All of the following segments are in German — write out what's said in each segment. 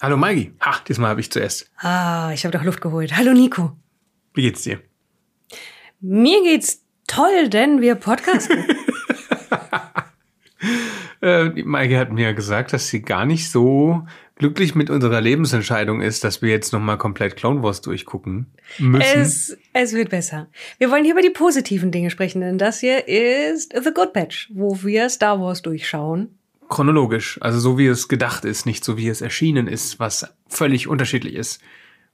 Hallo Maggie. Ha, diesmal habe ich zuerst. Ah, ich habe doch Luft geholt. Hallo Nico. Wie geht's dir? Mir geht's toll, denn wir podcasten. äh, Maggie hat mir gesagt, dass sie gar nicht so glücklich mit unserer Lebensentscheidung ist, dass wir jetzt nochmal komplett Clone Wars durchgucken müssen. Es, es wird besser. Wir wollen hier über die positiven Dinge sprechen, denn das hier ist The Good Batch, wo wir Star Wars durchschauen. Chronologisch, also so wie es gedacht ist, nicht so wie es erschienen ist, was völlig unterschiedlich ist.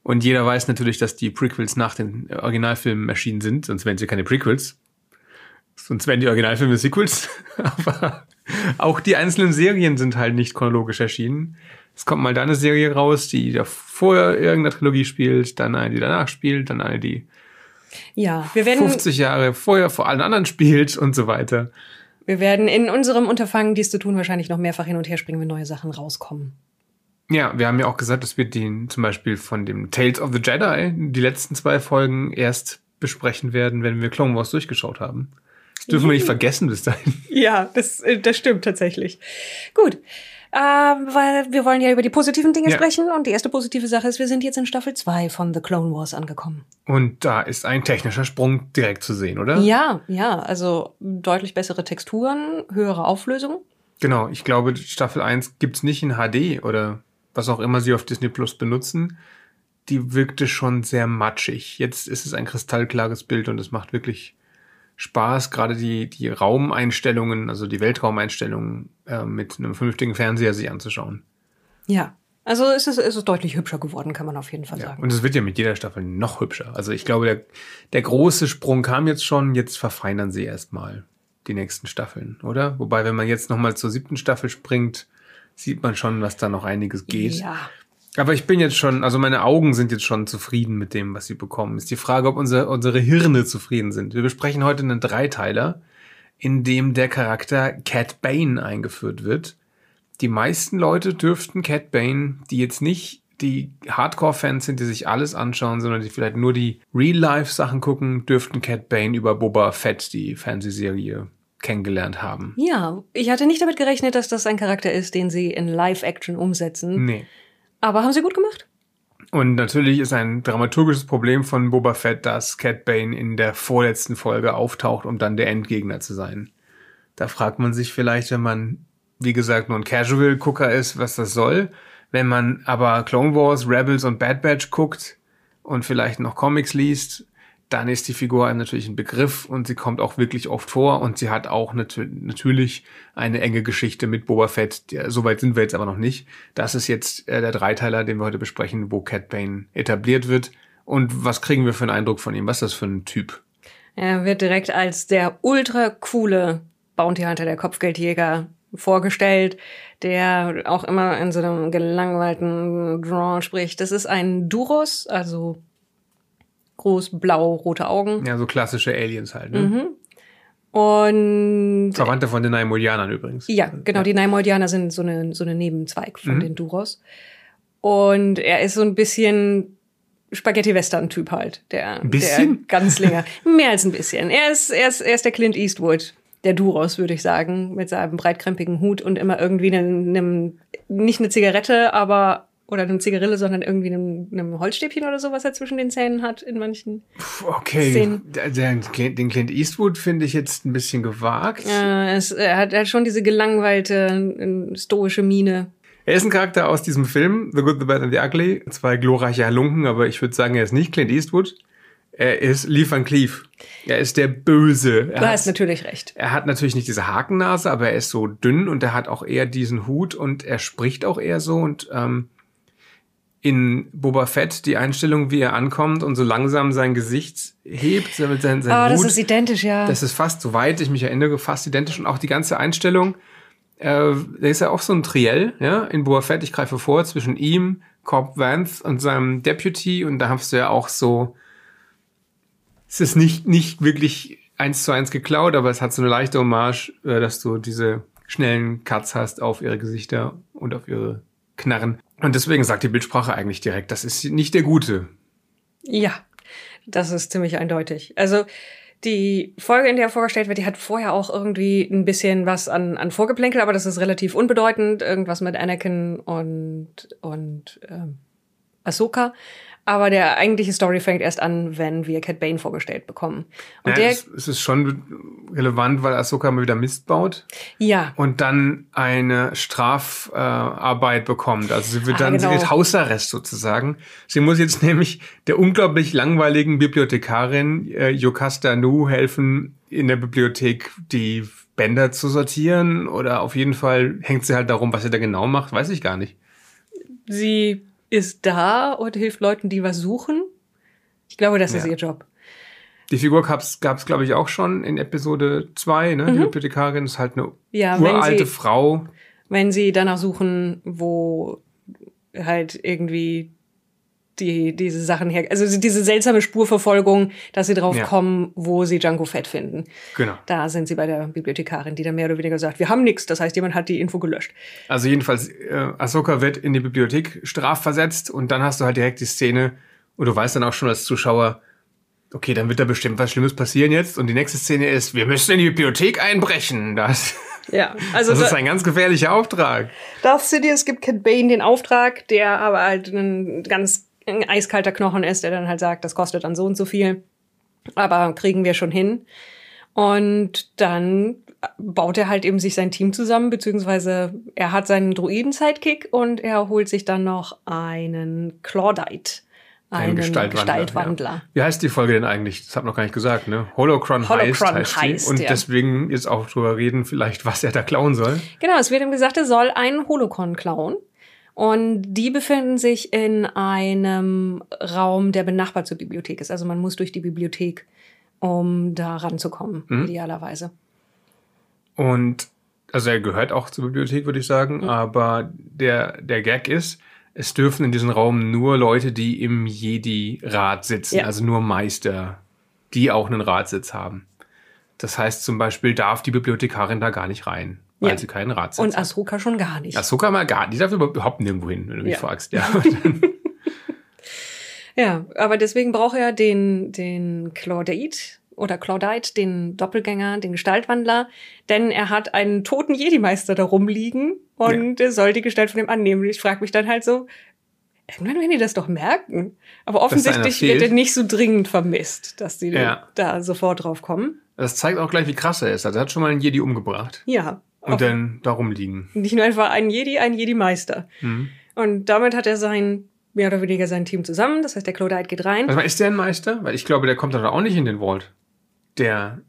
Und jeder weiß natürlich, dass die Prequels nach den Originalfilmen erschienen sind, sonst wären sie keine Prequels. Sonst wären die Originalfilme Sequels. Aber auch die einzelnen Serien sind halt nicht chronologisch erschienen. Es kommt mal da eine Serie raus, die da vorher irgendeine Trilogie spielt, dann eine, die danach spielt, dann eine, die ja, wir werden 50 Jahre vorher vor allen anderen spielt und so weiter. Wir werden in unserem Unterfangen, dies zu tun, wahrscheinlich noch mehrfach hin und her springen, wenn neue Sachen rauskommen. Ja, wir haben ja auch gesagt, dass wir den zum Beispiel von dem Tales of the Jedi, die letzten zwei Folgen, erst besprechen werden, wenn wir Clone Wars durchgeschaut haben. Das dürfen wir nicht vergessen bis dahin. Ja, das, äh, das stimmt tatsächlich. Gut. Ähm, weil wir wollen ja über die positiven Dinge ja. sprechen und die erste positive Sache ist, wir sind jetzt in Staffel 2 von The Clone Wars angekommen. Und da ist ein technischer Sprung direkt zu sehen, oder? Ja, ja, also deutlich bessere Texturen, höhere Auflösung. Genau, ich glaube, Staffel 1 gibt's nicht in HD oder was auch immer sie auf Disney Plus benutzen. Die wirkte schon sehr matschig. Jetzt ist es ein kristallklares Bild und es macht wirklich Spaß, gerade die, die Raumeinstellungen, also die Weltraumeinstellungen äh, mit einem vernünftigen Fernseher sich anzuschauen. Ja, also es ist, es ist deutlich hübscher geworden, kann man auf jeden Fall ja, sagen. Und es wird ja mit jeder Staffel noch hübscher. Also ich glaube, der, der große Sprung kam jetzt schon, jetzt verfeinern sie erstmal die nächsten Staffeln, oder? Wobei, wenn man jetzt nochmal zur siebten Staffel springt, sieht man schon, dass da noch einiges geht. Ja. Aber ich bin jetzt schon, also meine Augen sind jetzt schon zufrieden mit dem, was sie bekommen. Ist die Frage, ob unsere, unsere Hirne zufrieden sind. Wir besprechen heute einen Dreiteiler, in dem der Charakter Cat Bane eingeführt wird. Die meisten Leute dürften Cat Bane, die jetzt nicht die Hardcore-Fans sind, die sich alles anschauen, sondern die vielleicht nur die Real-Life-Sachen gucken, dürften Cat Bane über Boba Fett, die Fernsehserie, kennengelernt haben. Ja, ich hatte nicht damit gerechnet, dass das ein Charakter ist, den sie in Live-Action umsetzen. Nee. Aber haben sie gut gemacht. Und natürlich ist ein dramaturgisches Problem von Boba Fett, dass Cat Bane in der vorletzten Folge auftaucht, um dann der Endgegner zu sein. Da fragt man sich vielleicht, wenn man, wie gesagt, nur ein Casual-Gucker ist, was das soll. Wenn man aber Clone Wars, Rebels und Bad Batch guckt und vielleicht noch Comics liest, dann ist die Figur einem natürlich ein Begriff und sie kommt auch wirklich oft vor und sie hat auch nat natürlich eine enge Geschichte mit Boba Fett. Soweit sind wir jetzt aber noch nicht. Das ist jetzt äh, der Dreiteiler, den wir heute besprechen, wo Cat Bane etabliert wird. Und was kriegen wir für einen Eindruck von ihm? Was ist das für ein Typ? Er wird direkt als der ultra coole Bounty Hunter, der Kopfgeldjäger vorgestellt, der auch immer in so einem gelangweilten Draw spricht. Das ist ein Duros, also groß, blau, rote Augen. Ja, so klassische Aliens halt, ne? Mhm. Und. Verwandte von den Naimoldianern übrigens. Ja, genau. Ja. Die Naimoldianer sind so eine, so eine Nebenzweig von mhm. den Duros. Und er ist so ein bisschen Spaghetti-Western-Typ halt. Der, ein bisschen? Der ganz länger. Mehr als ein bisschen. Er ist, er ist, er ist der Clint Eastwood der Duros, würde ich sagen, mit seinem breitkrempigen Hut und immer irgendwie einem, einem, nicht eine Zigarette, aber oder einem Zigarille, sondern irgendwie einem, einem Holzstäbchen oder so, was er zwischen den Zähnen hat in manchen okay. Szenen. Den, den Clint Eastwood finde ich jetzt ein bisschen gewagt. Ja, es, er, hat, er hat schon diese gelangweilte, stoische Miene. Er ist ein Charakter aus diesem Film, The Good, The Bad and The Ugly. Zwei glorreiche Halunken, aber ich würde sagen, er ist nicht Clint Eastwood. Er ist Lee Van Cleef. Er ist der Böse. Er du hast natürlich recht. Er hat natürlich nicht diese Hakennase, aber er ist so dünn und er hat auch eher diesen Hut und er spricht auch eher so und ähm, in Boba Fett die Einstellung, wie er ankommt und so langsam sein Gesicht hebt, damit sein, sein Ah, Hut, das ist identisch, ja. Das ist fast, soweit ich mich erinnere, fast identisch und auch die ganze Einstellung. Äh, da ist ja auch so ein Triell, ja, in Boba Fett. Ich greife vor zwischen ihm, Cobb Vance und seinem Deputy und da hast du ja auch so, es ist nicht, nicht wirklich eins zu eins geklaut, aber es hat so eine leichte Hommage, äh, dass du diese schnellen Cuts hast auf ihre Gesichter und auf ihre Knarren. Und deswegen sagt die Bildsprache eigentlich direkt, das ist nicht der Gute. Ja, das ist ziemlich eindeutig. Also Die Folge, in der vorgestellt wird, die hat vorher auch irgendwie ein bisschen was an, an Vorgeplänkel, aber das ist relativ unbedeutend. Irgendwas mit Anakin und, und ähm, Ahsoka. Aber der eigentliche Story fängt erst an, wenn wir Cat Bane vorgestellt bekommen. Und ja, der, es, ist schon relevant, weil Ahsoka mal wieder Mist baut ja, und dann eine Strafarbeit bekommt. Also sie wird Ah, dann sie genau. wird Hausarrest sozusagen. Sie muss jetzt nämlich der unglaublich langweiligen Bibliothekarin äh, Yocasta Nu helfen, in der Bibliothek die Bänder zu sortieren oder auf jeden Fall hängt sie halt darum, was sie da genau macht, weiß ich gar nicht. sie ist da und hilft Leuten, die was suchen. Ich glaube, das ist Ja. ihr Job. Die Figur gab's, gab's glaube ich, auch schon in Episode 2, ne? Die Bibliothekarin ist halt eine Mhm. Ja, uralte sie- Frau. Wenn sie danach suchen, wo halt irgendwie die, diese Sachen her, also diese seltsame Spurverfolgung, dass sie drauf Ja. kommen, wo sie Django Fett finden. Genau. Da sind sie bei der Bibliothekarin, die dann mehr oder weniger sagt, wir haben nichts. Das heißt, jemand hat die Info gelöscht. Also jedenfalls, äh, Ahsoka wird in die Bibliothek strafversetzt und dann hast du halt direkt die Szene und du weißt dann auch schon als Zuschauer, okay, dann wird da bestimmt was Schlimmes passieren jetzt und die nächste Szene ist, wir müssen in die Bibliothek einbrechen. Das, Ja, also das ist ein ganz gefährlicher Auftrag. Darth Sidious gibt Cat Bane den Auftrag, der aber halt ein ganz ein eiskalter Knochen ist, der dann halt sagt, das kostet dann so und so viel. Aber kriegen wir schon hin. Und dann baut er halt eben sich sein Team zusammen, beziehungsweise er hat seinen Druiden-Sidekick und er holt sich dann noch einen Claudite, einen Gestaltwandler. Ja. Wie heißt die Folge denn eigentlich? Das hab noch gar nicht gesagt, ne? Holocron, Holocron heißt, heißt, heißt. Und ja. deswegen jetzt auch drüber reden, vielleicht, was er da klauen soll. Genau, es wird ihm gesagt, er soll einen Holocron klauen. Und die befinden sich in einem Raum, der benachbart zur Bibliothek ist. Also man muss durch die Bibliothek, um da ranzukommen, Mhm. idealerweise. Und also er gehört auch zur Bibliothek, würde ich sagen. Aber der, der Gag ist, es dürfen in diesem Raum nur Leute, die im Jedi-Rat sitzen, Ja. also nur Meister, die auch einen Ratsitz haben. Das heißt zum Beispiel, darf die Bibliothekarin da gar nicht rein, weil Ja. sie keinen Ratsitz Und. Ahsoka schon gar nicht. Ahsoka mal gar, die darf überhaupt nirgendwo hin, wenn du mich Ja. fragst. Ja. Ja, aber deswegen braucht er den, den Claudite oder Claudite, den Doppelgänger, den Gestaltwandler, denn er hat einen toten Jedi-Meister da rumliegen und er soll die Gestalt von ihm annehmen. Ich frage mich dann halt so, irgendwann werden die das doch merken. Aber offensichtlich wird er nicht so dringend vermisst, dass die Ja. da sofort drauf kommen. Das zeigt auch gleich, wie krass er ist. Also er hat schon mal einen Jedi umgebracht. Ja. Und dann da rumliegen. nicht nur einfach ein Jedi, ein Jedi-Meister. Mhm. Und damit hat er sein, mehr oder weniger sein Team zusammen. Das heißt, der Claudite geht rein. Mal, ist der ein Meister? Weil ich glaube, der kommt dann auch nicht in den Vault. Der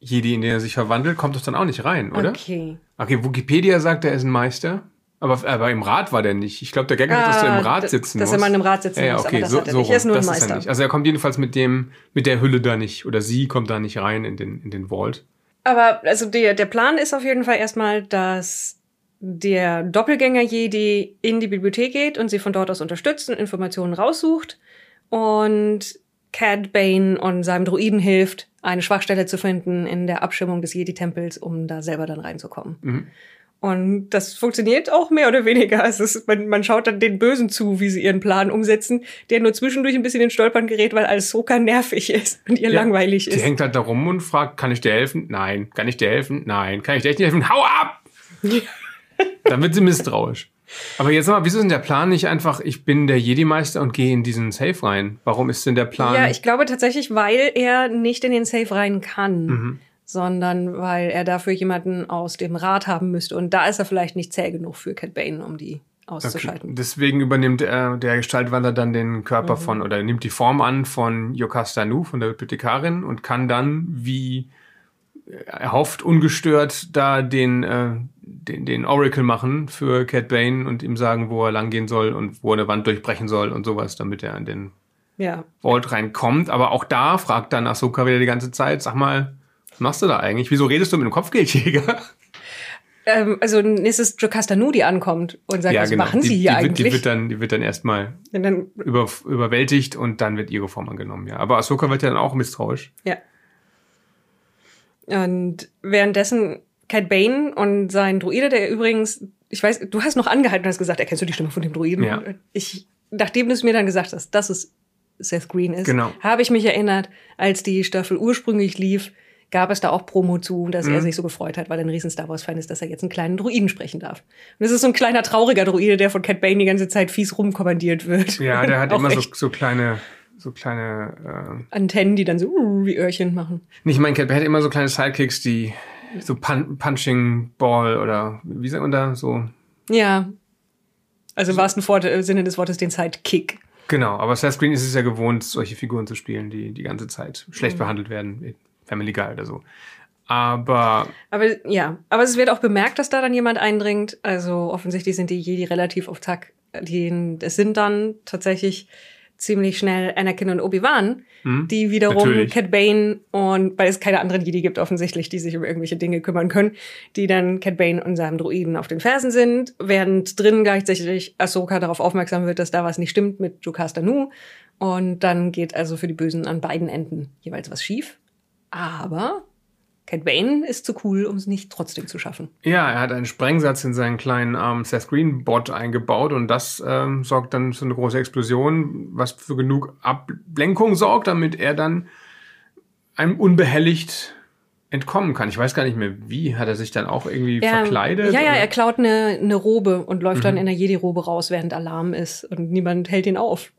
Jedi, in den er sich verwandelt, kommt doch dann auch nicht rein, oder? Okay. Okay, Wikipedia sagt, er ist ein Meister. Aber, aber im Rat war der nicht. Ich glaube, der Gag ist, dass du im Ah, Rat sitzen dass musst. er mal einem Rat sitzen ja, ja, muss, okay, aber das so, hat er so nicht. Er ist nur ein Meister. nicht. Also er kommt jedenfalls mit dem, mit der Hülle da nicht. Oder sie kommt da nicht rein in den, in den Vault. Aber also der, der Plan ist auf jeden Fall erstmal, dass der Doppelgänger-Jedi in die Bibliothek geht und sie von dort aus unterstützt und Informationen raussucht und Cad Bane und seinem Druiden hilft, eine Schwachstelle zu finden in der Abschirmung des Jedi-Tempels, um da selber dann reinzukommen. Mhm. Und das funktioniert auch mehr oder weniger. Es ist, man, man schaut dann den Bösen zu, wie sie ihren Plan umsetzen, der nur zwischendurch ein bisschen in Stolpern gerät, weil Ahsoka nervig ist und ihr Ja, langweilig Die ist. hängt halt da rum und fragt, kann ich dir helfen? Nein. Kann ich dir helfen? Nein. Kann ich dir echt nicht helfen? Hau ab! Dann wird sie misstrauisch. Aber jetzt mal, wieso ist denn der Plan nicht einfach, ich bin der Jedi-Meister und gehe in diesen Safe rein? Warum ist denn der Plan? Ja, ich glaube tatsächlich, weil er nicht in den Safe rein kann, Mhm. Sondern weil er dafür jemanden aus dem Rat haben müsste. Und da ist er vielleicht nicht zäh genug für Cat Bane, um die Okay. auszuschalten. Deswegen übernimmt äh, der Gestaltwandler dann den Körper Mhm. von oder nimmt die Form an von Yocasta Nu, von der Bibliothekarin und kann dann, wie erhofft, ungestört da den, äh, den, den Oracle machen für Cat Bane und ihm sagen, wo er langgehen soll und wo er eine Wand durchbrechen soll und sowas, damit er in den Ja. Vault reinkommt. Aber auch da fragt dann Ahsoka wieder die ganze Zeit, sag mal, machst du da eigentlich? Wieso redest du mit einem Kopfgeldjäger? Ähm, also es ist Jocasta Nu, die ankommt und sagt, was machen Die, Sie hier die, wird, eigentlich? die wird dann, die wird dann erstmal dann, über, überwältigt und dann wird ihre Form angenommen, ja. Aber Ahsoka wird ja dann auch misstrauisch. ja. Und währenddessen Cat Bane und sein Druide, der übrigens, ich weiß, du hast noch angehalten und hast gesagt, erkennst du die Stimme von dem Druiden? Ja. Ich, nachdem du es mir dann gesagt hast, das ist Seth Green ist. Genau. Habe ich mich erinnert, als die Staffel ursprünglich lief, gab es da auch Promo zu, dass Mhm. er sich so gefreut hat, weil er ein riesen Star Wars-Fan ist, dass er jetzt einen kleinen Druiden sprechen darf. Und das ist so ein kleiner trauriger Druide, der von Cat Bane die ganze Zeit fies rumkommandiert wird. Ja, der hat immer so, so kleine, so kleine, Antennen, die dann so uh, wie Öhrchen machen. äh, nicht mein Cat, er hat immer so kleine Sidekicks, die so Pun Punching Ball oder wie sagt man da so. Ja. Also im wahrsten Wort- äh, Sinne des Wortes den Sidekick. Genau, aber Seth Green ist es ja gewohnt, solche Figuren zu spielen, die die ganze Zeit schlecht behandelt werden, Family Guy oder so. Aber Aber ja, aber es wird auch bemerkt, dass da dann jemand eindringt. Also offensichtlich sind die Jedi relativ auf Zack. Die, es sind dann tatsächlich ziemlich schnell Anakin und Obi-Wan, die wiederum natürlich. Cat Bane und weil es keine anderen Jedi gibt offensichtlich, die sich um irgendwelche Dinge kümmern können, die dann Cat Bane und seinem Druiden auf den Fersen sind, während drin gleichzeitig Ahsoka darauf aufmerksam wird, dass da was nicht stimmt mit Jocasta Nu. Und dann geht also für die Bösen an beiden Enden jeweils was schief. Aber Cat Bane ist zu cool, um es nicht trotzdem zu schaffen. ja, er hat einen Sprengsatz in seinen kleinen armen Seth Green Bot eingebaut und das ähm, sorgt dann für eine große Explosion, was für genug Ablenkung sorgt, damit er dann einem unbehelligt entkommen kann. Ich weiß gar nicht mehr, wie. Hat er sich dann auch irgendwie verkleidet? Ja, ja, oder? er klaut eine, eine Robe und läuft Mhm. dann in der Jedi-Robe raus, während Alarm ist und niemand hält ihn auf.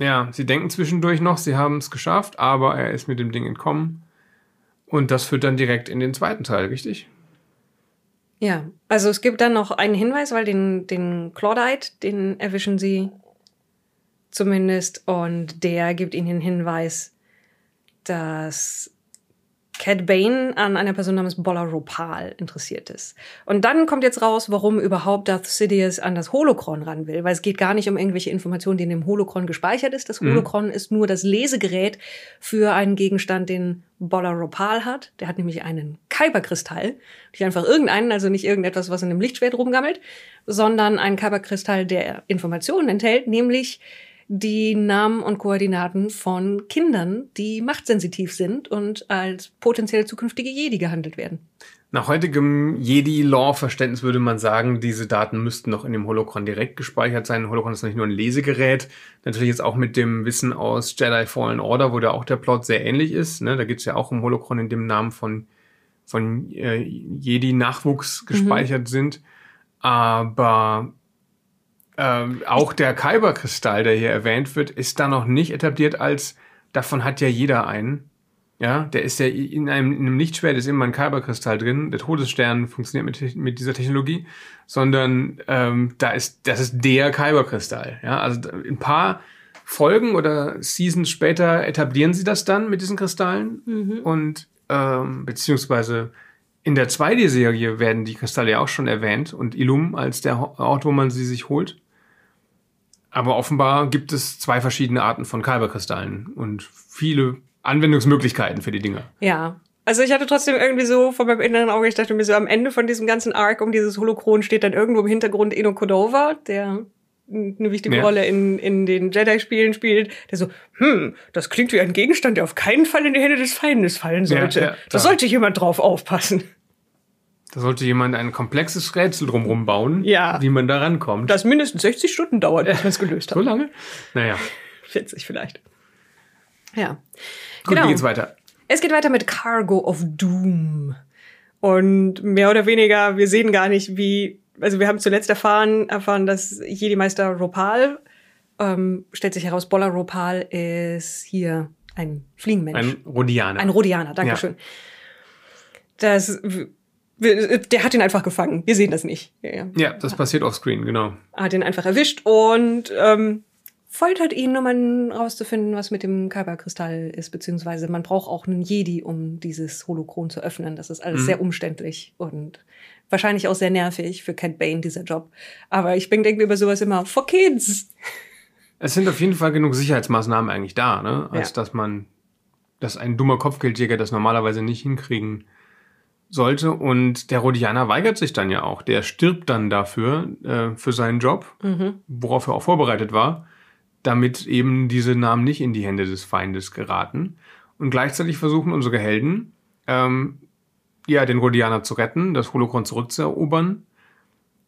Ja, sie denken zwischendurch noch, sie haben es geschafft, aber er ist mit dem Ding entkommen. Und das führt dann direkt in den zweiten Teil, richtig? Ja, also es gibt dann noch einen Hinweis, weil den, den Claudite, den erwischen sie zumindest und der gibt ihnen den Hinweis, dass Cat Bane an einer Person namens Bolla Ropal interessiert ist. Und dann kommt jetzt raus, warum überhaupt Darth Sidious an das Holocron ran will, weil es geht gar nicht um irgendwelche Informationen, die in dem Holocron gespeichert ist. Das Holocron ist nur das Lesegerät für einen Gegenstand, den Bolla Ropal hat. Der hat nämlich einen Kyberkristall, nicht einfach irgendeinen, also nicht irgendetwas, was in einem Lichtschwert rumgammelt, sondern einen Kyberkristall, der Informationen enthält, nämlich die Namen und Koordinaten von Kindern, die machtsensitiv sind und als potenziell zukünftige Jedi gehandelt werden. Nach heutigem Jedi-Law-Verständnis würde man sagen, diese Daten müssten noch in dem Holocron direkt gespeichert sein. Holocron ist nicht nur ein Lesegerät, natürlich jetzt auch mit dem Wissen aus Jedi Fallen Order, wo da auch der Plot sehr ähnlich ist. Ne? Da geht es ja auch um Holocron, in dem Namen von, von äh, Jedi-Nachwuchs gespeichert sind. Aber ähm, auch der Kyberkristall, der hier erwähnt wird, ist da noch nicht etabliert als, davon hat ja jeder einen. Ja, der ist ja in einem, in einem Lichtschwert ist immer ein Kyberkristall drin. Der Todesstern funktioniert mit, mit dieser Technologie, sondern ähm, da ist, das ist der Kyberkristall. Ja, also ein paar Folgen oder Seasons später etablieren sie das dann mit diesen Kristallen und ähm, beziehungsweise in der 2D-Serie werden die Kristalle ja auch schon erwähnt und Illum als der Ort, wo man sie sich holt. Aber offenbar gibt es zwei verschiedene Arten von Kyberkristallen und viele Anwendungsmöglichkeiten für die Dinger. Ja. Also ich hatte trotzdem irgendwie so vor meinem inneren Auge, ich dachte mir so, am Ende von diesem ganzen Arc um dieses Holokron steht dann irgendwo im Hintergrund Eno Kodova, der eine wichtige Ja. Rolle in, in den Jedi-Spielen spielt, der so, hm, das klingt wie ein Gegenstand, der auf keinen Fall in die Hände des Feindes fallen sollte. Ja, ja, da sollte jemand drauf aufpassen. Da sollte jemand ein komplexes Rätsel drumherum bauen, Ja. wie man da rankommt. Das mindestens 60 Stunden dauert, bis man es gelöst so hat. lange? Naja, 40 vielleicht. Ja. gut, Genau. wie geht's weiter? Es geht weiter mit Cargo of Doom. Und mehr oder weniger, wir sehen gar nicht, wie, also wir haben zuletzt erfahren, erfahren, dass Jedi-Meister Ropal, ähm, stellt sich heraus, Bolla Ropal ist hier ein Fliegenmensch. Ein Rhodianer. Ein Rhodianer, Dankeschön. Das, der hat ihn einfach gefangen. Wir sehen das nicht. Ja, ja. ja, das passiert offscreen, genau. Hat ihn einfach erwischt und ähm, foltert ihn, um dann rauszufinden, was mit dem Kyberkristall ist, beziehungsweise man braucht auch einen Jedi, um dieses Holokron zu öffnen. Das ist alles sehr umständlich und wahrscheinlich auch sehr nervig für Cat Bane, dieser Job. Aber ich bin denke über sowas immer, for kids. Es sind auf jeden Fall genug Sicherheitsmaßnahmen eigentlich da, ne? als Ja. dass man, dass ein dummer Kopfgeldjäger das normalerweise nicht hinkriegen sollte. Und der Rhodianer weigert sich dann ja auch. Der stirbt dann dafür, äh, für seinen Job, worauf er auch vorbereitet war, damit eben diese Namen nicht in die Hände des Feindes geraten. Und gleichzeitig versuchen unsere Helden, ähm, ja, den Rhodianer zu retten, das Holocron zurückzuerobern.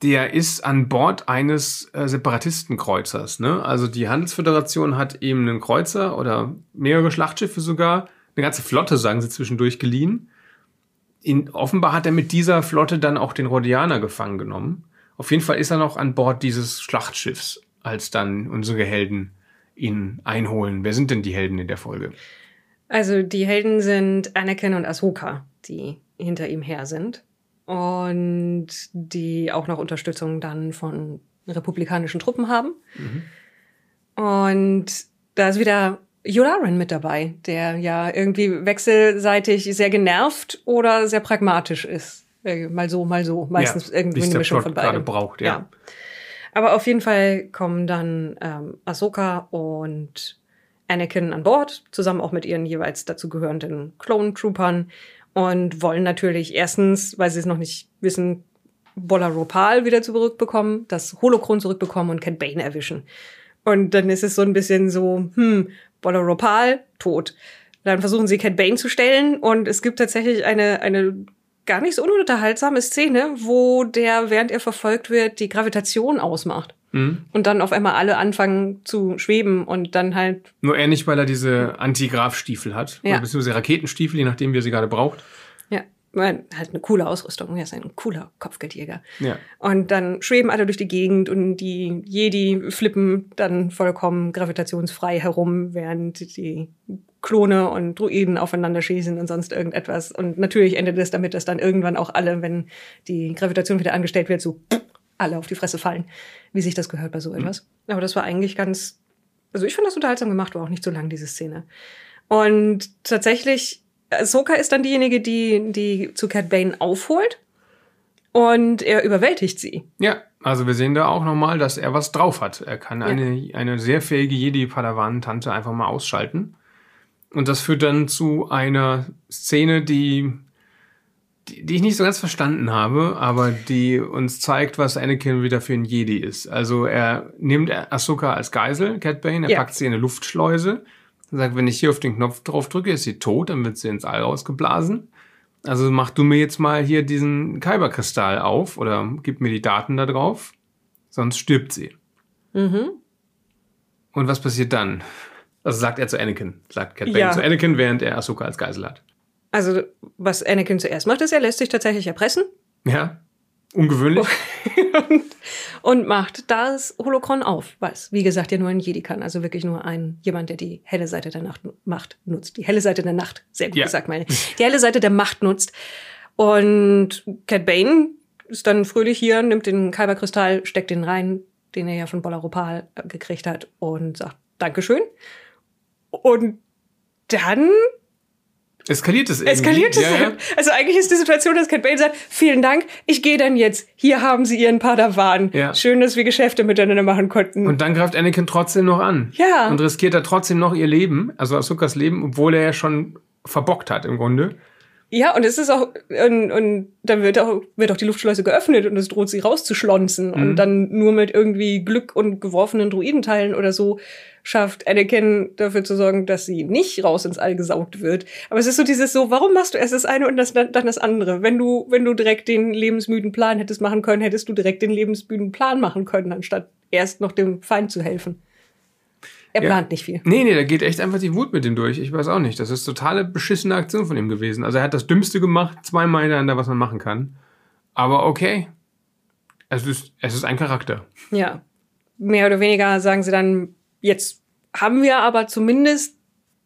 der ist an Bord eines äh, Separatistenkreuzers. Ne? Also die Handelsföderation hat ihm einen Kreuzer oder mehrere Schlachtschiffe sogar, eine ganze Flotte, sagen sie zwischendurch, geliehen. In, offenbar hat er mit dieser Flotte dann auch den Rhodianer gefangen genommen. Auf jeden Fall ist er noch an Bord dieses Schlachtschiffs, als dann unsere Helden ihn einholen. Wer sind denn die Helden in der Folge? Also die Helden sind Anakin und Ahsoka, die hinter ihm her sind und die auch noch Unterstützung dann von republikanischen Truppen haben. Mhm. Und da ist wieder Yularen mit dabei, der ja irgendwie wechselseitig sehr genervt oder sehr pragmatisch ist. Äh, mal so, mal so. Meistens ja, irgendwie eine Mischung von beiden. gerade braucht, ja. ja. Aber auf jeden Fall kommen dann ähm, Ahsoka und Anakin an Bord, zusammen auch mit ihren jeweils dazugehörenden Clone Troopern und wollen natürlich erstens, weil sie es noch nicht wissen, Bolaropal wieder zurückbekommen, das Holokron zurückbekommen und Cat Bane erwischen. Und dann ist es so ein bisschen so, hm, Bolaropal, tot. Dann versuchen sie Cat Bane zu stellen und es gibt tatsächlich eine, eine gar nicht so ununterhaltsame Szene, wo der, während er verfolgt wird, die Gravitation ausmacht. Mhm. Und dann auf einmal alle anfangen zu schweben und dann halt. Nur er nicht, weil er diese Antigraf-Stiefel hat. Ja. Oder beziehungsweise Raketenstiefel, je nachdem, wie er sie gerade braucht. Halt eine coole Ausrüstung. Er ist ein cooler Kopfgeldjäger. Ja. Und dann schweben alle durch die Gegend und die Jedi flippen dann vollkommen gravitationsfrei herum, während die Klone und Druiden aufeinander schießen und sonst irgendetwas. Und natürlich endet es damit, dass dann irgendwann auch alle, wenn die Gravitation wieder angestellt wird, so alle auf die Fresse fallen, wie sich das gehört bei so etwas. Mhm. Aber das war eigentlich ganz, also ich finde das unterhaltsam gemacht, war auch nicht so lang, diese Szene. Und tatsächlich, Soka ist dann diejenige, die, die zu Cat Bane aufholt und er überwältigt sie. Ja, also wir sehen da auch nochmal, dass er was drauf hat. Er kann eine, ja. eine sehr fähige Jedi-Padawan-Tante einfach mal ausschalten. Und das führt dann zu einer Szene, die die, die ich nicht so ganz verstanden habe, aber die uns zeigt, was Anakin wieder für ein Jedi ist. Also er nimmt Ahsoka als Geisel, Cat Bane, er ja. packt sie in eine Luftschleuse und sagt, wenn ich hier auf den Knopf drauf drücke, ist sie tot, dann wird sie ins All rausgeblasen. Also mach du mir jetzt mal hier diesen Kyberkristall auf oder gib mir die Daten da drauf, sonst stirbt sie. Mhm. Und was passiert dann? Also sagt er zu Anakin, sagt Cat Bane ja. zu Anakin, während er Ahsoka als Geisel hat. Also, was Anakin zuerst macht, ist, er lässt sich tatsächlich erpressen. Ja. Ungewöhnlich. und, und, macht das Holokron auf, was, wie gesagt, ja nur ein Jedi kann. Also wirklich nur ein, jemand, der die helle Seite der Nacht Macht nutzt. Die helle Seite der Nacht, sehr gut ja. gesagt, meine. Die helle Seite der Macht nutzt. Und Cat Bane ist dann fröhlich hier, nimmt den Kyberkristall, steckt den rein, den er ja von Bolaropal gekriegt hat und sagt Dankeschön. Und dann Eskaliert es irgendwie. Eskaliert es. Ja, ja. Also eigentlich ist die Situation, dass Cat Bane sagt, vielen Dank, ich gehe dann jetzt. Hier haben Sie Ihren Padawan. Ja. Schön, dass wir Geschäfte miteinander machen konnten. Und dann greift Anakin trotzdem noch an. Ja. Und riskiert er trotzdem noch ihr Leben, also Asukas Leben, obwohl er ja schon verbockt hat im Grunde. Ja, und es ist auch, und, und dann wird auch, wird auch die Luftschleuse geöffnet und es droht sie rauszuschlonzen. Mhm. Und dann nur mit irgendwie Glück und geworfenen Druidenteilen oder so schafft Anakin dafür zu sorgen, dass sie nicht raus ins All gesaugt wird. Aber es ist so dieses so, warum machst du erst das eine und das, dann das andere? Wenn du, wenn du direkt den lebensmüden Plan hättest machen können, hättest du direkt den lebensmüden Plan machen können, anstatt erst noch dem Feind zu helfen. Er ja. plant nicht viel. Nee, nee, da geht echt einfach die Wut mit ihm durch. Ich weiß auch nicht. Das ist totale beschissene Aktion von ihm gewesen. Also er hat das Dümmste gemacht, zweimal hintereinander, was man machen kann. Aber okay. Es ist, es ist ein Charakter. Ja. Mehr oder weniger sagen sie dann, jetzt haben wir aber zumindest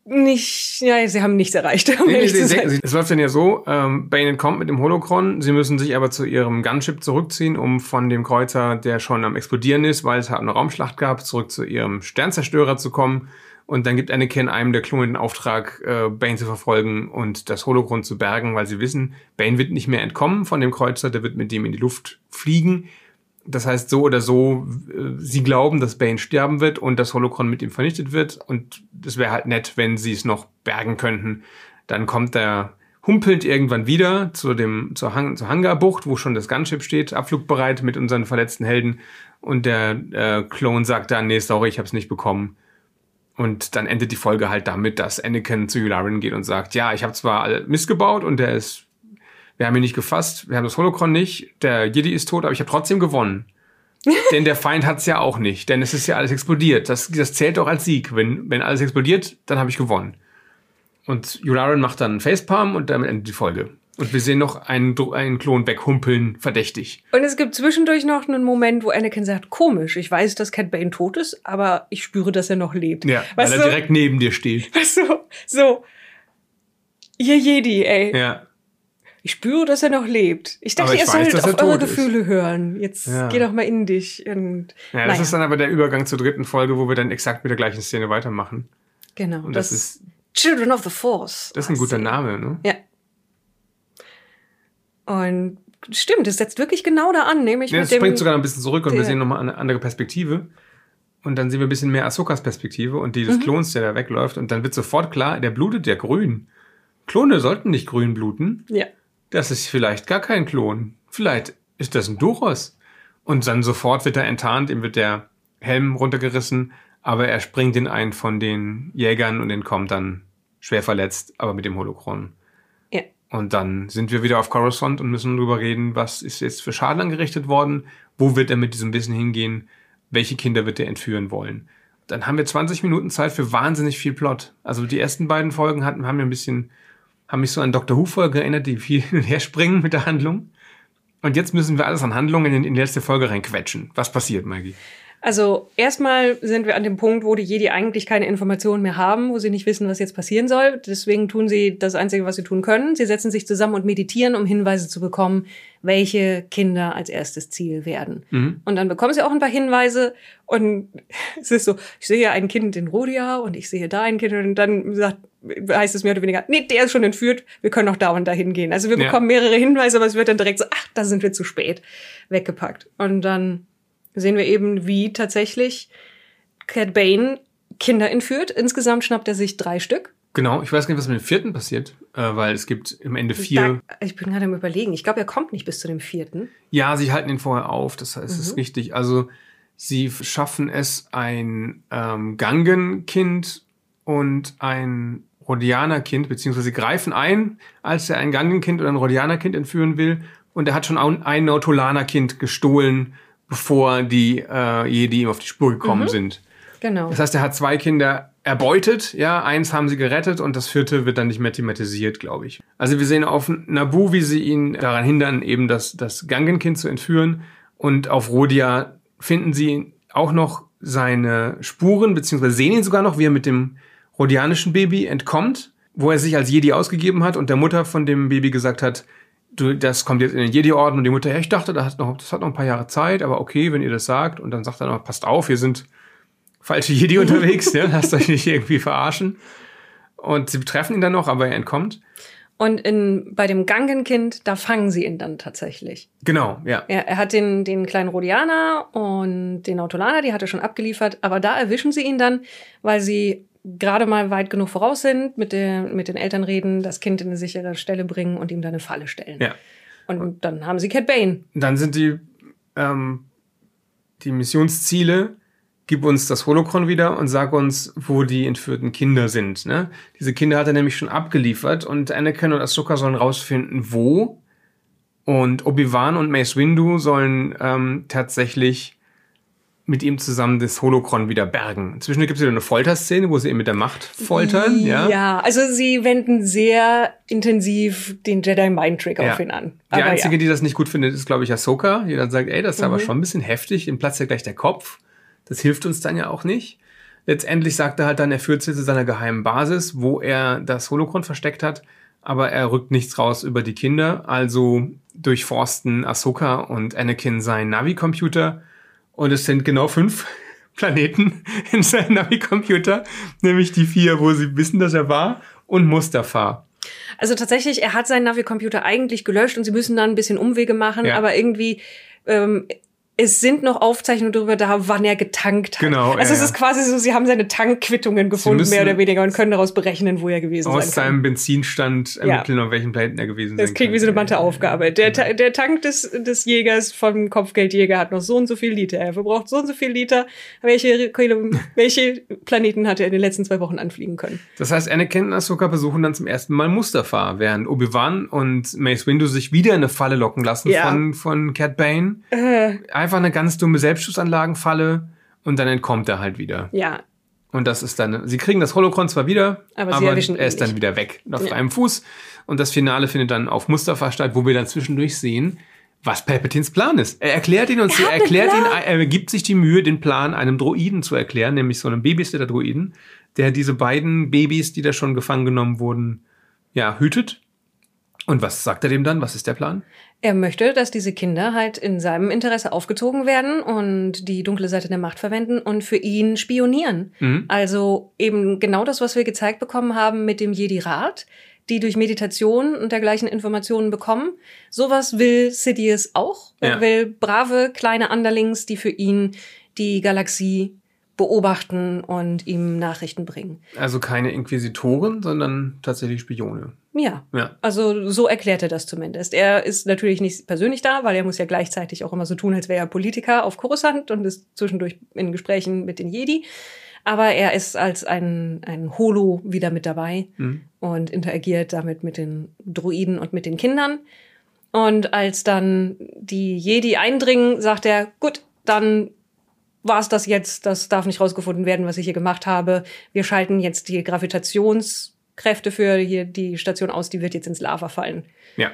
nicht, ja, sie haben nichts erreicht. Um nee, sie, sie, es läuft dann ja so, ähm, Bane kommt mit dem Holocron, sie müssen sich aber zu ihrem Gunship zurückziehen, um von dem Kreuzer, der schon am explodieren ist, weil es halt eine Raumschlacht gab, zurück zu ihrem Sternzerstörer zu kommen. Und dann gibt Anakin einem der Klone den Auftrag, äh, Bane zu verfolgen und das Holocron zu bergen, weil sie wissen, Bane wird nicht mehr entkommen von dem Kreuzer, der wird mit dem in die Luft fliegen. Das heißt, so oder so, äh, sie glauben, dass Bane sterben wird und das Holocron mit ihm vernichtet wird. Und es wäre halt nett, wenn sie es noch bergen könnten. Dann kommt er humpelnd irgendwann wieder zu dem, zur, Hang, zur Hangarbucht, wo schon das Gunship steht, abflugbereit mit unseren verletzten Helden. Und der äh, Clone sagt dann, nee, sorry, ich hab's nicht bekommen. Und dann endet die Folge halt damit, dass Anakin zu Yularen geht und sagt, ja, ich habe zwar Mist gebaut und der ist wir haben ihn nicht gefasst, wir haben das Holocron nicht, der Jedi ist tot, aber ich habe trotzdem gewonnen. denn der Feind hat's ja auch nicht, denn es ist ja alles explodiert. Das, das zählt doch als Sieg. Wenn, wenn alles explodiert, dann habe ich gewonnen. Und Yularen macht dann einen Facepalm und damit endet die Folge. Und wir sehen noch einen, einen Klon weghumpeln, verdächtig. Und es gibt zwischendurch noch einen Moment, wo Anakin sagt, komisch, ich weiß, dass Cat Bane tot ist, aber ich spüre, dass er noch lebt. Ja, weißt weil er direkt neben dir steht. Weißt du, so, ihr Jedi, ey. Ja. Ich spüre, dass er noch lebt. Ich dachte, ich ihr weiß, sollt auf eure Gefühle ist. hören. Jetzt ja. geh doch mal in dich. Und, ja, das naja. ist dann aber der Übergang zur dritten Folge, wo wir dann exakt mit der gleichen Szene weitermachen. Genau. Und das, das ist Children of the Force. Das ist ein guter Name, ne? Ja. Und stimmt, es setzt wirklich genau da an, nämlich ja, mit es springt sogar ein bisschen zurück und wir sehen nochmal eine andere Perspektive. Und dann sehen wir ein bisschen mehr Ahsokas Perspektive und die des mhm. Klons, der da wegläuft. Und dann wird sofort klar, der blutet ja grün. Klone sollten nicht grün bluten. Ja. Das ist vielleicht gar kein Klon. Vielleicht ist das ein Duros. Und dann sofort wird er enttarnt, ihm wird der Helm runtergerissen, aber er springt in einen von den Jägern und entkommt dann schwer verletzt, aber mit dem Holocron. Ja. Und dann sind wir wieder auf Coruscant und müssen darüber reden, was ist jetzt für Schaden angerichtet worden, wo wird er mit diesem Wissen hingehen, welche Kinder wird er entführen wollen. Dann haben wir 20 Minuten Zeit für wahnsinnig viel Plot. Also die ersten beiden Folgen hatten, haben mir ein bisschen, haben mich so an Dr. Who-Folge erinnert, die viel hin und her springen mit der Handlung. Und jetzt müssen wir alles an Handlungen in, in die letzte Folge reinquetschen. Was passiert, Maggie? Also erstmal sind wir an dem Punkt, wo die Jedi eigentlich keine Informationen mehr haben, wo sie nicht wissen, was jetzt passieren soll. Deswegen tun sie das Einzige, was sie tun können. Sie setzen sich zusammen und meditieren, um Hinweise zu bekommen, welche Kinder als erstes Ziel werden. Mhm. Und dann bekommen sie auch ein paar Hinweise und es ist so, ich sehe ein Kind in Rodia und ich sehe da ein Kind und dann sagt, heißt es mehr oder weniger, nee, der ist schon entführt, wir können auch da und da hingehen. Also wir bekommen ja. mehrere Hinweise, aber es wird dann direkt so, ach, da sind wir zu spät weggepackt. Und dann sehen wir eben, wie tatsächlich Cat Bane Kinder entführt. Insgesamt schnappt er sich drei Stück. Genau, ich weiß gar nicht, was mit dem vierten passiert, äh, weil es gibt im Ende vier. Da, ich bin gerade im Überlegen. Ich glaube, er kommt nicht bis zu dem vierten. Ja, sie halten ihn vorher auf, das heißt, es mhm. ist richtig. Also, sie schaffen es, ein ähm, Gangen-Kind und ein Rhodianer-Kind, beziehungsweise sie greifen ein, als er ein Gangen-Kind oder ein Rhodianer-Kind entführen will. Und er hat schon ein Nautolaner-Kind gestohlen bevor die äh, Jedi ihm auf die Spur gekommen mhm. sind. Genau. Das heißt, er hat zwei Kinder erbeutet, ja, eins haben sie gerettet und das vierte wird dann nicht mehr thematisiert, glaube ich. Also wir sehen auf Nabu, wie sie ihn daran hindern, eben das, das Gangenkind zu entführen und auf Rodia finden sie auch noch seine Spuren, beziehungsweise sehen ihn sogar noch, wie er mit dem rodianischen Baby entkommt, wo er sich als Jedi ausgegeben hat und der Mutter von dem Baby gesagt hat, du, das kommt jetzt in den Jedi-Orden und die Mutter, ja, ich dachte, das hat, noch, das hat noch ein paar Jahre Zeit, aber okay, wenn ihr das sagt. Und dann sagt er noch, passt auf, hier sind falsche Jedi unterwegs, ja, lasst euch nicht irgendwie verarschen. Und sie betreffen ihn dann noch, aber er entkommt. Und in, bei dem Gangenkind, da fangen sie ihn dann tatsächlich. Genau, ja. Er, er hat den, den kleinen Rhodianer und den Autolaner, die hat er schon abgeliefert, aber da erwischen sie ihn dann, weil sie gerade mal weit genug voraus sind, mit, der, mit den Eltern reden, das Kind in eine sichere Stelle bringen und ihm dann eine Falle stellen. Ja. Und dann haben sie Cat Bane. Dann sind die, ähm, die Missionsziele, gib uns das Holocron wieder und sag uns, wo die entführten Kinder sind. Ne? Diese Kinder hat er nämlich schon abgeliefert und Anakin und Ahsoka sollen rausfinden, wo. Und Obi-Wan und Mace Windu sollen ähm, tatsächlich mit ihm zusammen das Holocron wieder bergen. Inzwischen gibt es wieder eine Folterszene, wo sie ihn mit der Macht foltern. Ja, ja also sie wenden sehr intensiv den Jedi Mind Trick ja. auf ihn an. Aber die einzige, ja. die das nicht gut findet, ist, glaube ich, Ahsoka, die dann sagt, ey, das ist mhm. aber schon ein bisschen heftig, ihm platzt ja gleich der Kopf. Das hilft uns dann ja auch nicht. Letztendlich sagt er halt dann, er führt sie zu seiner geheimen Basis, wo er das Holocron versteckt hat, aber er rückt nichts raus über die Kinder. Also durchforsten Ahsoka und Anakin seinen Navi-Computer und es sind genau fünf Planeten in seinem Navi-Computer, nämlich die vier, wo sie wissen, dass er war, und Mustafa. Also tatsächlich, er hat seinen Navi-Computer eigentlich gelöscht und sie müssen dann ein bisschen Umwege machen, ja. aber irgendwie ähm, es sind noch Aufzeichnungen darüber da, wann er getankt hat. Genau, Also ja, es ja. ist quasi so, sie haben seine Tankquittungen gefunden, mehr oder weniger, und können daraus berechnen, wo er gewesen Aus sein seinem Benzinstand Ja. ermitteln, auf welchem Planeten er gewesen Das sein klingt wie so eine könnte. Matheaufgabe. Der, Ta- der Tank des, des Jägers vom Kopfgeldjäger hat noch so und so viel Liter. Er verbraucht so und so viel Liter. Welche, welche Planeten hat er in den letzten zwei Wochen anfliegen können? Das heißt, Anakin und Ahsoka besuchen dann zum ersten Mal Mustafa, während Obi-Wan und Mace Windu sich wieder in eine Falle locken lassen Ja. von, von Cat Bane. Einfach eine ganz dumme Selbstschussanlagenfalle und dann entkommt er halt wieder. Ja, Und das ist dann, sie kriegen das Holocron zwar wieder, Aber sie erwischen er ist dann nicht. wieder weg, auf Ja. freiem Fuß. Und das Finale findet dann auf Mustafa statt, wo wir dann zwischendurch sehen, was Palpatines Plan ist. Er erklärt ihn und Er einen erklärt ihn, er gibt sich die Mühe, den Plan einem Droiden zu erklären, nämlich so einem Babysitter-Droiden, der diese beiden Babys, die da schon gefangen genommen wurden, ja, hütet. Und was sagt er dem dann? Was ist der Plan? Er möchte, dass diese Kinder halt in seinem Interesse aufgezogen werden und die dunkle Seite der Macht verwenden und für ihn spionieren. Mhm. Also eben genau das, was wir gezeigt bekommen haben mit dem Jedi-Rat, die durch Meditation und dergleichen Informationen bekommen. Sowas will Sidious auch. Er Ja. will brave kleine Underlings, die für ihn die Galaxie beobachten und ihm Nachrichten bringen. Also keine Inquisitoren, sondern tatsächlich Spione. Ja, Ja. Also so erklärt er das zumindest. Er ist natürlich nicht persönlich da, weil er muss ja gleichzeitig auch immer so tun, als wäre er Politiker auf Coruscant und ist zwischendurch in Gesprächen mit den Jedi. Aber er ist als ein, ein Holo wieder mit dabei Mhm. und interagiert damit mit den Druiden und mit den Kindern. Und als dann die Jedi eindringen, sagt er, gut, dann war's das jetzt. Das darf nicht rausgefunden werden, was ich hier gemacht habe. Wir schalten jetzt die Gravitationskräfte für hier die Station aus, die wird jetzt ins Lava fallen. Ja.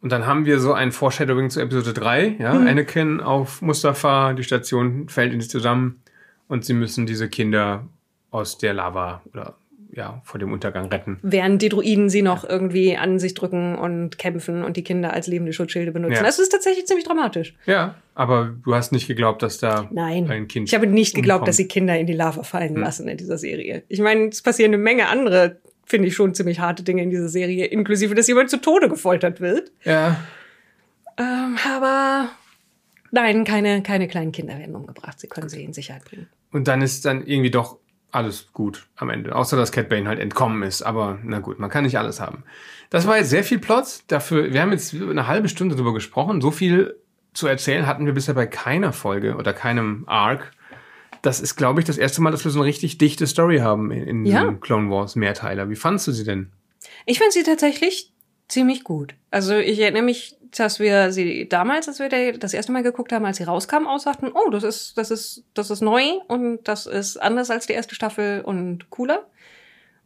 Und dann haben wir so ein Foreshadowing zu Episode 3. Ja, Mhm. Anakin auf Mustafa, die Station fällt in sich zusammen und sie müssen diese Kinder aus der Lava oder ja, vor dem Untergang retten. Während die Druiden sie noch irgendwie an sich drücken und kämpfen und die Kinder als lebende Schutzschilde benutzen. Ja. Das ist tatsächlich ziemlich dramatisch. Ja, aber du hast nicht geglaubt, dass da Nein. ein Kind. Ich habe nicht geglaubt, umkommt. dass sie Kinder in die Lava fallen Hm. lassen in dieser Serie. Ich meine, es passieren eine Menge andere, finde ich schon ziemlich harte Dinge in dieser Serie, inklusive, dass jemand zu Tode gefoltert wird. Ja, Ähm, aber nein, keine, keine kleinen Kinder werden umgebracht. Sie können sie in Sicherheit bringen. und dann ist dann irgendwie doch alles gut am Ende. Außer, dass Cat Bane halt entkommen ist. Aber na gut, man kann nicht alles haben. Das war jetzt sehr viel Plot. Dafür, wir haben jetzt eine halbe Stunde drüber gesprochen. So viel zu erzählen hatten wir bisher bei keiner Folge oder keinem Arc. Das ist, glaube ich, das erste Mal, dass wir so eine richtig dichte Story haben in, in Ja. Clone Wars Mehrteiler. Wie fandst du sie denn? Ich finde sie tatsächlich ziemlich gut. Also ich erinnere mich, dass wir sie damals, als wir das erste Mal geguckt haben, als sie rauskamen, aussagten, oh, das ist, das ist, das ist neu und das ist anders als die erste Staffel und cooler.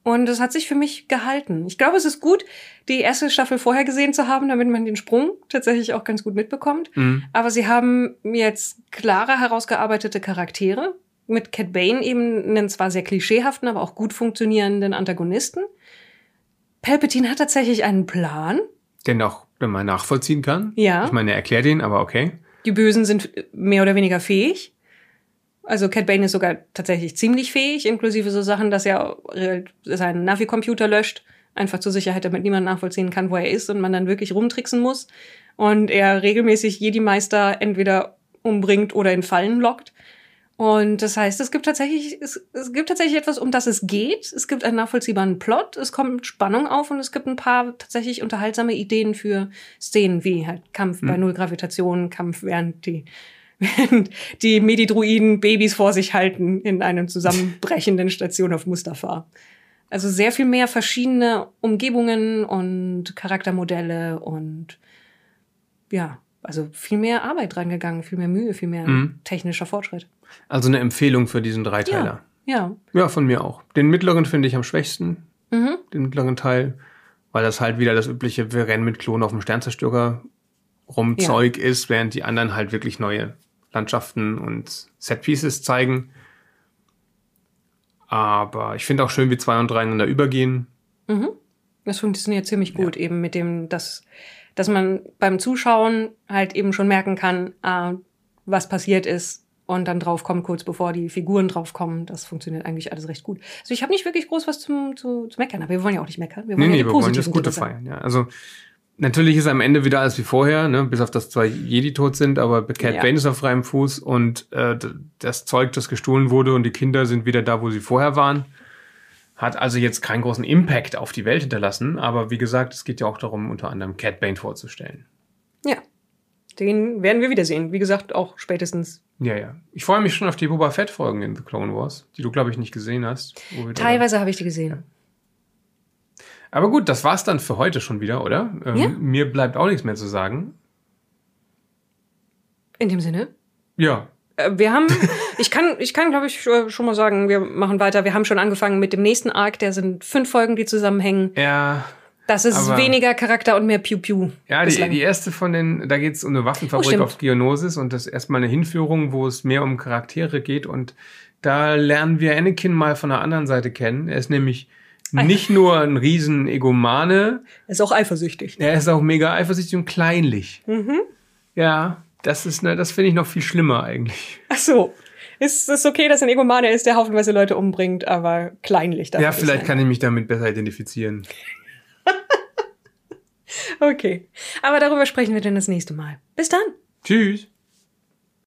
Und es hat sich für mich gehalten. Ich glaube, es ist gut, die erste Staffel vorher gesehen zu haben, damit man den Sprung tatsächlich auch ganz gut mitbekommt. Mhm. Aber sie haben jetzt klare herausgearbeitete Charaktere. Mit Cat Bane eben einen zwar sehr klischeehaften, aber auch gut funktionierenden Antagonisten. Palpatine hat tatsächlich einen Plan. Den auch, wenn man nachvollziehen kann. Ja. Ich meine, er erklärt ihn, aber okay. Die Bösen sind mehr oder weniger fähig. Also Cat Bane ist sogar tatsächlich ziemlich fähig, inklusive so Sachen, dass er seinen Navi-Computer löscht, einfach zur Sicherheit, damit niemand nachvollziehen kann, wo er ist und man dann wirklich rumtricksen muss. Und er regelmäßig Jedi-Meister entweder umbringt oder in Fallen lockt. Und das heißt, es gibt tatsächlich, es, es gibt tatsächlich etwas, um das es geht. Es gibt einen nachvollziehbaren Plot, es kommt Spannung auf und es gibt ein paar tatsächlich unterhaltsame Ideen für Szenen, wie halt Kampf bei Hm. Null Gravitation, Kampf während die, während die Medidruiden Babys vor sich halten in einem zusammenbrechenden Station auf Mustafa. Also sehr viel mehr verschiedene Umgebungen und Charaktermodelle und ja, also viel mehr Arbeit reingegangen, viel mehr Mühe, viel mehr Mhm. technischer Fortschritt. Also eine Empfehlung für diesen Dreiteiler. Ja. Ja, von mir auch. Den mittleren finde ich am schwächsten, Mhm. den mittleren Teil, weil das halt wieder das übliche, wir rennen mit Klonen auf dem Sternzerstörer rum Ja. Zeug ist, während die anderen halt wirklich neue Landschaften und Setpieces zeigen. Aber ich finde auch schön, wie zwei und drei einander übergehen. Mhm. Das funktioniert ziemlich gut, eben mit dem, dass, dass man beim Zuschauen halt eben schon merken kann, ah, was passiert ist und dann draufkommt, kurz bevor die Figuren draufkommen. Das funktioniert eigentlich alles recht gut. Also ich habe nicht wirklich groß was zum, zu, zu meckern, aber wir wollen ja auch nicht meckern. Wir Nee, wollen ja nee, die wir wollen das Gute feiern. Ja. Also Natürlich ist am Ende wieder alles wie vorher, ne? bis auf dass zwei Jedi tot sind, aber Cat Ja. Bane ist auf freiem Fuß und äh, das Zeug, das gestohlen wurde und die Kinder sind wieder da, wo sie vorher waren. Hat also jetzt keinen großen Impact auf die Welt hinterlassen, aber wie gesagt, es geht ja auch darum, unter anderem Cat Bane vorzustellen. Ja. Den werden wir wiedersehen. Wie gesagt, auch spätestens. Ja, ja. Ich freue mich schon auf die Boba Fett-Folgen in The Clone Wars, die du, glaube ich, nicht gesehen hast. Teilweise habe ich die gesehen. Aber gut, das war's dann für heute schon wieder, oder? Ähm, Ja. Mir bleibt auch nichts mehr zu sagen. In dem Sinne. Ja, Wir haben, ich kann, ich kann, glaube ich, äh, schon mal sagen, wir machen weiter. Wir haben schon angefangen mit dem nächsten Arc. Der sind fünf Folgen, die zusammenhängen. ja, Das ist weniger Charakter und mehr Piu Piu. Ja, die, die erste von den, da geht es um eine Oh, Waffenfabrik stimmt. auf Geonosis und das ist erstmal eine Hinführung, wo es mehr um Charaktere geht und da lernen wir Anakin mal von der anderen Seite kennen. Er ist nämlich nicht nur ein riesen Egomane, ist auch eifersüchtig. er ist auch mega eifersüchtig und kleinlich. Mhm. Ja, das ist, ne, das finde ich noch viel schlimmer eigentlich. Ach so. Ist es okay, dass ein Egomane ist, der haufenweise Leute umbringt, aber kleinlich Ja, vielleicht kann ich mich damit besser identifizieren. Okay. Aber darüber sprechen wir dann das nächste Mal. Bis dann. Tschüss.